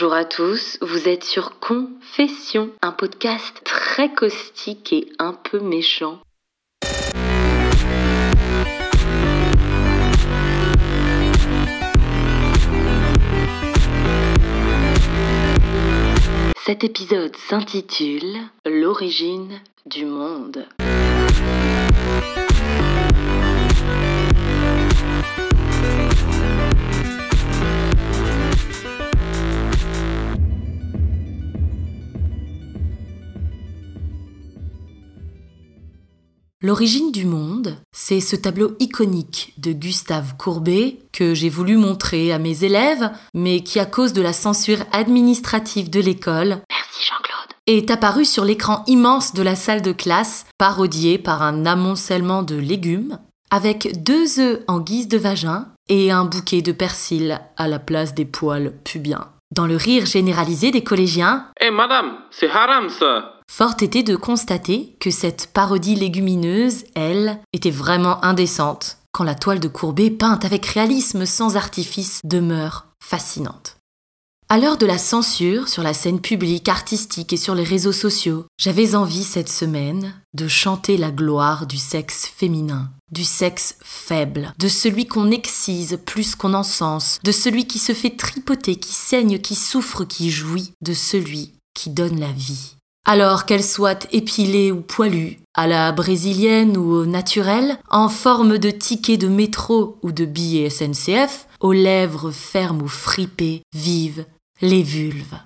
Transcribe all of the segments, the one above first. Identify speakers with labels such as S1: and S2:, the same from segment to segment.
S1: Bonjour à tous, vous êtes sur Confession, un podcast très caustique et un peu méchant. Cet épisode s'intitule L'origine du monde. L'origine du monde, c'est ce tableau iconique de Gustave Courbet que j'ai voulu montrer à mes élèves, mais qui à cause de la censure administrative de l'école, merci Jean-Claude, est apparu sur l'écran immense de la salle de classe, parodié par un amoncellement de légumes, avec deux œufs en guise de vagin et un bouquet de persil à la place des poils pubiens. Dans le rire généralisé des collégiens,
S2: Eh madame, c'est haram ça
S1: Fort était de constater que cette parodie légumineuse, elle, était vraiment indécente, quand la toile de Courbet, peinte avec réalisme sans artifice, demeure fascinante. À l'heure de la censure sur la scène publique, artistique et sur les réseaux sociaux, j'avais envie cette semaine de chanter la gloire du sexe féminin, du sexe faible, de celui qu'on excise plus qu'on encense, de celui qui se fait tripoter, qui saigne, qui souffre, qui jouit, de celui qui donne la vie. Alors qu'elle soit épilée ou poilue, à la brésilienne ou au en forme de ticket de métro ou de billet SNCF, aux lèvres fermes ou fripées, vives, les vulves.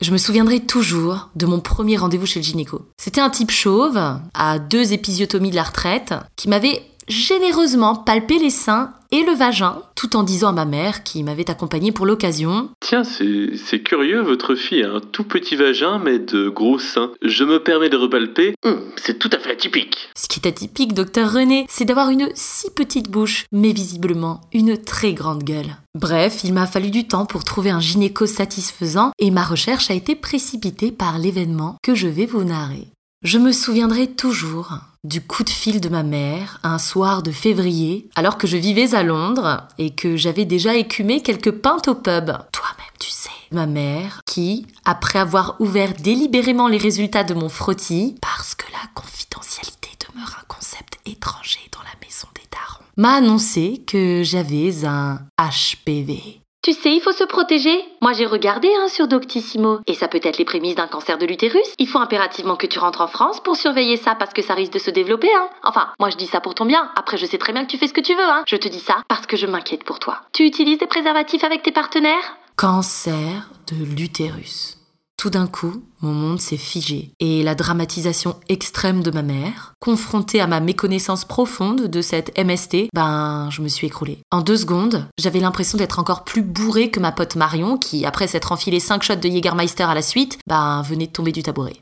S1: Je me souviendrai toujours de mon premier rendez-vous chez le gynéco. C'était un type chauve, à deux épisiotomies de la retraite, qui m'avait généreusement palpé les seins et le vagin, tout en disant à ma mère, qui m'avait accompagnée pour l'occasion
S2: Tiens, c'est c'est curieux, votre fille a un tout petit vagin mais de gros seins. Je me permets de repalper. Hum, c'est tout à fait atypique.
S1: Ce qui est atypique, docteur René, c'est d'avoir une si petite bouche, mais visiblement une très grande gueule. Bref, il m'a fallu du temps pour trouver un gynéco satisfaisant et ma recherche a été précipitée par l'événement que je vais vous narrer. Je me souviendrai toujours du coup de fil de ma mère un soir de février, alors que je vivais à Londres et que j'avais déjà écumé quelques pintes au pub. Toi-même, tu sais. Ma mère, qui, après avoir ouvert délibérément les résultats de mon frottis, parce que la confidentialité demeure un concept étranger dans la maison des darons, m'a annoncé que j'avais un HPV. Tu sais, il faut se protéger. Moi, j'ai regardé hein, sur Doctissimo. Et ça peut être les prémices d'un cancer de l'utérus. Il faut impérativement que tu rentres en France pour surveiller ça parce que ça risque de se développer. Hein. Enfin, moi, je dis ça pour ton bien. Après, je sais très bien que tu fais ce que tu veux. Hein. Je te dis ça parce que je m'inquiète pour toi. Tu utilises des préservatifs avec tes partenaires? Cancer de l'utérus. Tout d'un coup, mon monde s'est figé et la dramatisation extrême de ma mère, confrontée à ma méconnaissance profonde de cette MST, ben, je me suis écroulée. En deux secondes, j'avais l'impression d'être encore plus bourrée que ma pote Marion qui, après s'être enfilé cinq shots de Jägermeister à la suite, ben, venait de tomber du tabouret.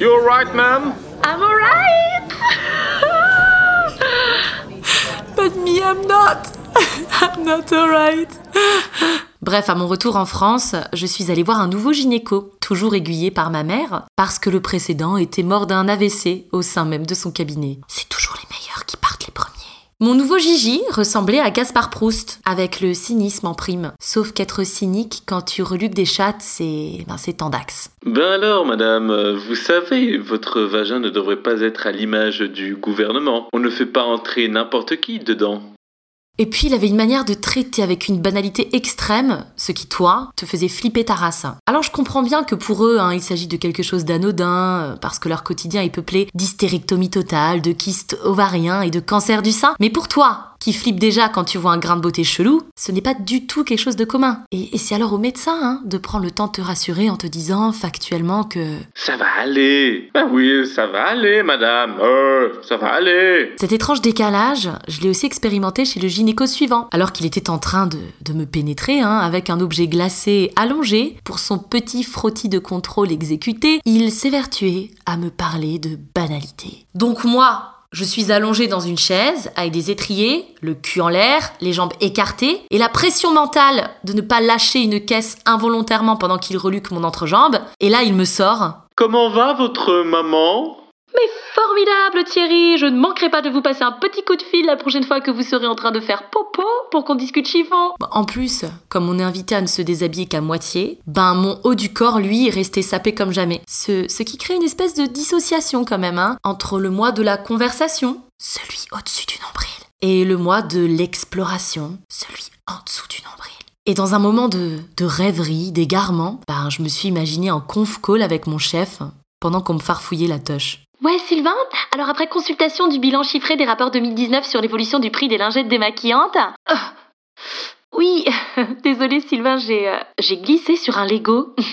S2: You alright, ma'am?
S1: I'm alright! But me, I'm not! I'm not alright! Bref, à mon retour en France, je suis allée voir un nouveau gynéco, toujours aiguillé par ma mère, parce que le précédent était mort d'un AVC au sein même de son cabinet. C'est toujours les meilleurs qui partent les premiers. Mon nouveau Gigi ressemblait à Gaspard Proust, avec le cynisme en prime. Sauf qu'être cynique quand tu reluques des chattes, c'est. ben c'est tendax.
S2: Ben alors, madame, vous savez, votre vagin ne devrait pas être à l'image du gouvernement. On ne fait pas entrer n'importe qui dedans.
S1: Et puis il avait une manière de traiter avec une banalité extrême, ce qui toi te faisait flipper ta race. Alors je comprends bien que pour eux, hein, il s'agit de quelque chose d'anodin, euh, parce que leur quotidien est peuplé d'hystérectomie totale, de kystes ovariens et de cancer du sein. Mais pour toi, qui flippe déjà quand tu vois un grain de beauté chelou, ce n'est pas du tout quelque chose de commun. Et, et c'est alors au médecin hein, de prendre le temps de te rassurer en te disant factuellement que
S2: Ça va aller. Ben oui, ça va aller, madame. Euh, ça va aller.
S1: Cet étrange décalage, je l'ai aussi expérimenté chez le suivant, alors qu'il était en train de, de me pénétrer hein, avec un objet glacé allongé pour son petit frottis de contrôle exécuté, il s'évertuait à me parler de banalité. Donc moi, je suis allongée dans une chaise avec des étriers, le cul en l'air, les jambes écartées, et la pression mentale de ne pas lâcher une caisse involontairement pendant qu'il reluque mon entrejambe. Et là, il me sort
S2: Comment va votre maman?
S1: Mais formidable Thierry, je ne manquerai pas de vous passer un petit coup de fil la prochaine fois que vous serez en train de faire popo pour qu'on discute chiffon. En plus, comme on est invité à ne se déshabiller qu'à moitié, ben mon haut du corps, lui, est resté sapé comme jamais. Ce, ce qui crée une espèce de dissociation quand même, hein, entre le mois de la conversation, celui au-dessus du nombril, et le mois de l'exploration, celui en dessous du nombril. Et dans un moment de, de rêverie, d'égarement, ben, je me suis imaginé en conf call avec mon chef pendant qu'on me farfouillait la toche.
S3: Ouais, Sylvain Alors après consultation du bilan chiffré des rapports 2019 sur l'évolution du prix des lingettes démaquillantes... Oh, oui, désolé Sylvain, j'ai euh, j'ai glissé sur un Lego.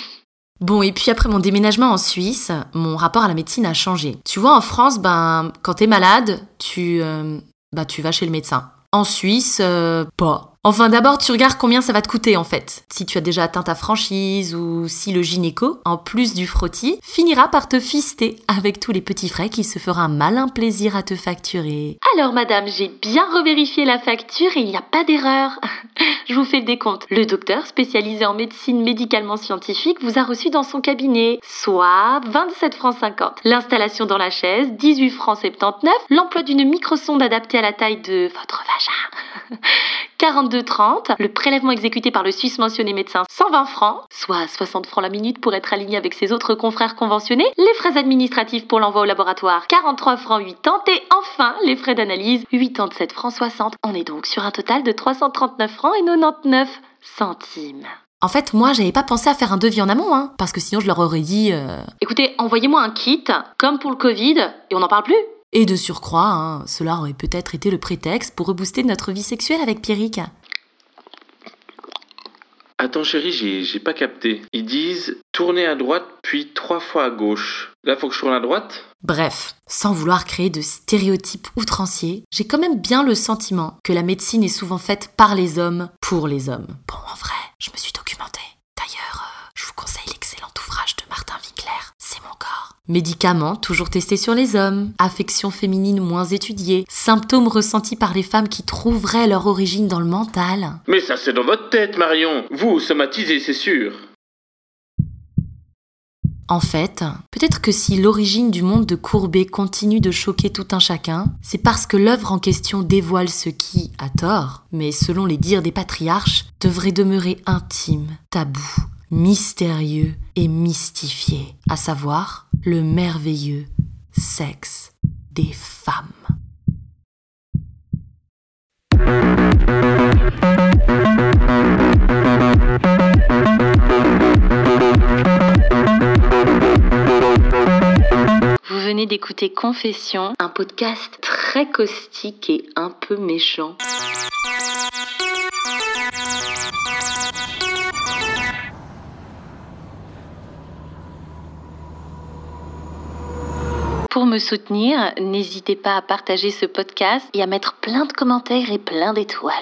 S1: Bon, et puis après mon déménagement en Suisse, mon rapport à la médecine a changé. Tu vois, en France, ben, quand t'es malade, tu, euh, bah, tu vas chez le médecin. En Suisse, euh, pas. Enfin, d'abord, tu regardes combien ça va te coûter en fait. Si tu as déjà atteint ta franchise ou si le gynéco, en plus du frottis, finira par te fister avec tous les petits frais qu'il se fera un malin plaisir à te facturer.
S3: Alors, madame, j'ai bien revérifié la facture et il n'y a pas d'erreur. Je vous fais le décompte. Le docteur, spécialisé en médecine médicalement scientifique, vous a reçu dans son cabinet, soit 27 francs 50. L'installation dans la chaise, 18 francs 79. L'emploi d'une microsonde adaptée à la taille de votre vagin, 42,30. Le prélèvement exécuté par le Suisse mentionné médecin, 120 francs, soit 60 francs la minute pour être aligné avec ses autres confrères conventionnés. Les frais administratifs pour l'envoi au laboratoire, 43 francs 80. Et enfin, les frais d'analyse, 87 francs 60. On est donc sur un total de 339 francs et 99 centimes.
S1: En fait, moi, j'avais pas pensé à faire un devis en amont, hein, parce que sinon je leur aurais dit. euh,
S3: Écoutez, envoyez-moi un kit, comme pour le Covid, et on n'en parle plus.
S1: Et de surcroît, hein, cela aurait peut-être été le prétexte pour rebooster notre vie sexuelle avec Pierrick.
S2: Chérie, j'ai j'ai pas capté. Ils disent tourner à droite puis trois fois à gauche. Là faut que je tourne à droite
S1: Bref, sans vouloir créer de stéréotypes outranciers, j'ai quand même bien le sentiment que la médecine est souvent faite par les hommes pour les hommes. Bon, en vrai, je me suis documentée. D'ailleurs, euh, je vous conseille l'excellent ouvrage de Martin Winkler, C'est mon corps. Médicaments toujours testés sur les hommes, affections féminines moins étudiées, symptômes ressentis par les femmes qui trouveraient leur origine dans le mental.
S2: Mais ça c'est dans votre tête Marion. Vous, somatisez, c'est sûr.
S1: En fait, peut-être que si l'origine du monde de Courbet continue de choquer tout un chacun, c'est parce que l'œuvre en question dévoile ce qui, à tort, mais selon les dires des patriarches, devrait demeurer intime, tabou, mystérieux et mystifié, à savoir le merveilleux sexe des femmes.
S3: Vous venez d'écouter Confession, un podcast très caustique et un peu méchant. Soutenir, n'hésitez pas à partager ce podcast et à mettre plein de commentaires et plein d'étoiles.